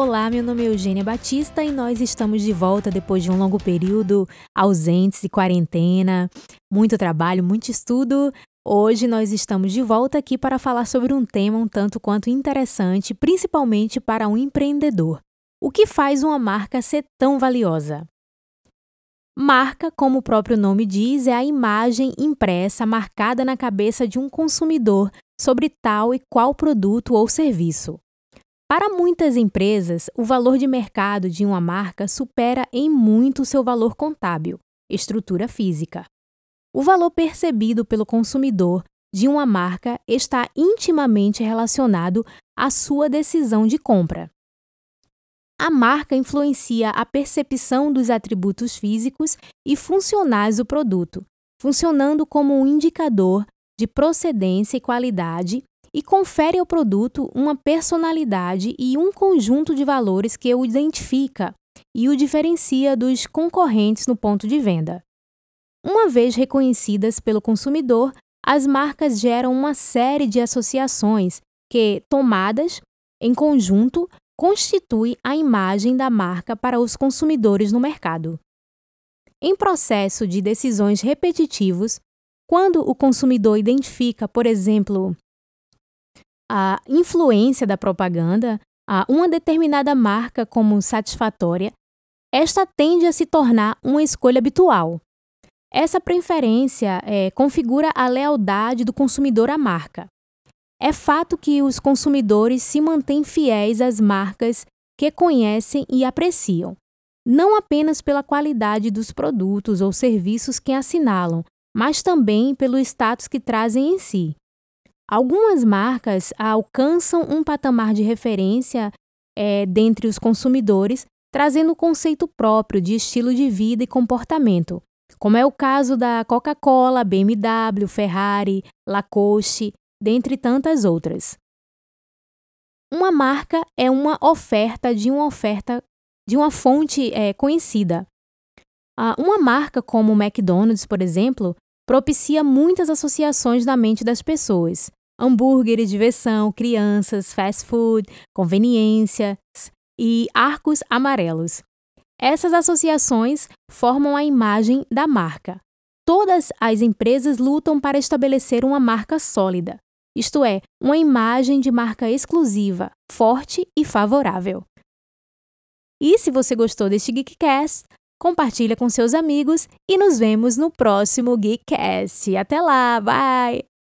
Olá, meu nome é Eugênia Batista e nós estamos de volta depois de um longo período ausentes e quarentena, muito trabalho, muito estudo. Hoje nós estamos de volta aqui para falar sobre um tema um tanto quanto interessante, principalmente para um empreendedor. O que faz uma marca ser tão valiosa? Marca, como o próprio nome diz, é a imagem impressa marcada na cabeça de um consumidor sobre tal e qual produto ou serviço. Para muitas empresas, o valor de mercado de uma marca supera em muito seu valor contábil, estrutura física. O valor percebido pelo consumidor de uma marca está intimamente relacionado à sua decisão de compra. A marca influencia a percepção dos atributos físicos e funcionais do produto, funcionando como um indicador de procedência e qualidade e confere ao produto uma personalidade e um conjunto de valores que o identifica e o diferencia dos concorrentes no ponto de venda. Uma vez reconhecidas pelo consumidor, as marcas geram uma série de associações que, tomadas em conjunto, constituem a imagem da marca para os consumidores no mercado. Em processo de decisões repetitivos, quando o consumidor identifica, por exemplo, a influência da propaganda a uma determinada marca como satisfatória, esta tende a se tornar uma escolha habitual. Essa preferência é, configura a lealdade do consumidor à marca. É fato que os consumidores se mantêm fiéis às marcas que conhecem e apreciam, não apenas pela qualidade dos produtos ou serviços que assinalam, mas também pelo status que trazem em si. Algumas marcas alcançam um patamar de referência é, dentre os consumidores, trazendo um conceito próprio de estilo de vida e comportamento, como é o caso da Coca-Cola, BMW, Ferrari, Lacoste, dentre tantas outras. Uma marca é uma oferta de uma oferta de uma fonte é, conhecida. Uma marca como o McDonald's, por exemplo, propicia muitas associações na mente das pessoas hambúrgueres, diversão, crianças, fast food, conveniências e arcos amarelos. Essas associações formam a imagem da marca. Todas as empresas lutam para estabelecer uma marca sólida, isto é, uma imagem de marca exclusiva, forte e favorável. E se você gostou deste Geekcast, compartilha com seus amigos e nos vemos no próximo Geekcast. Até lá, bye!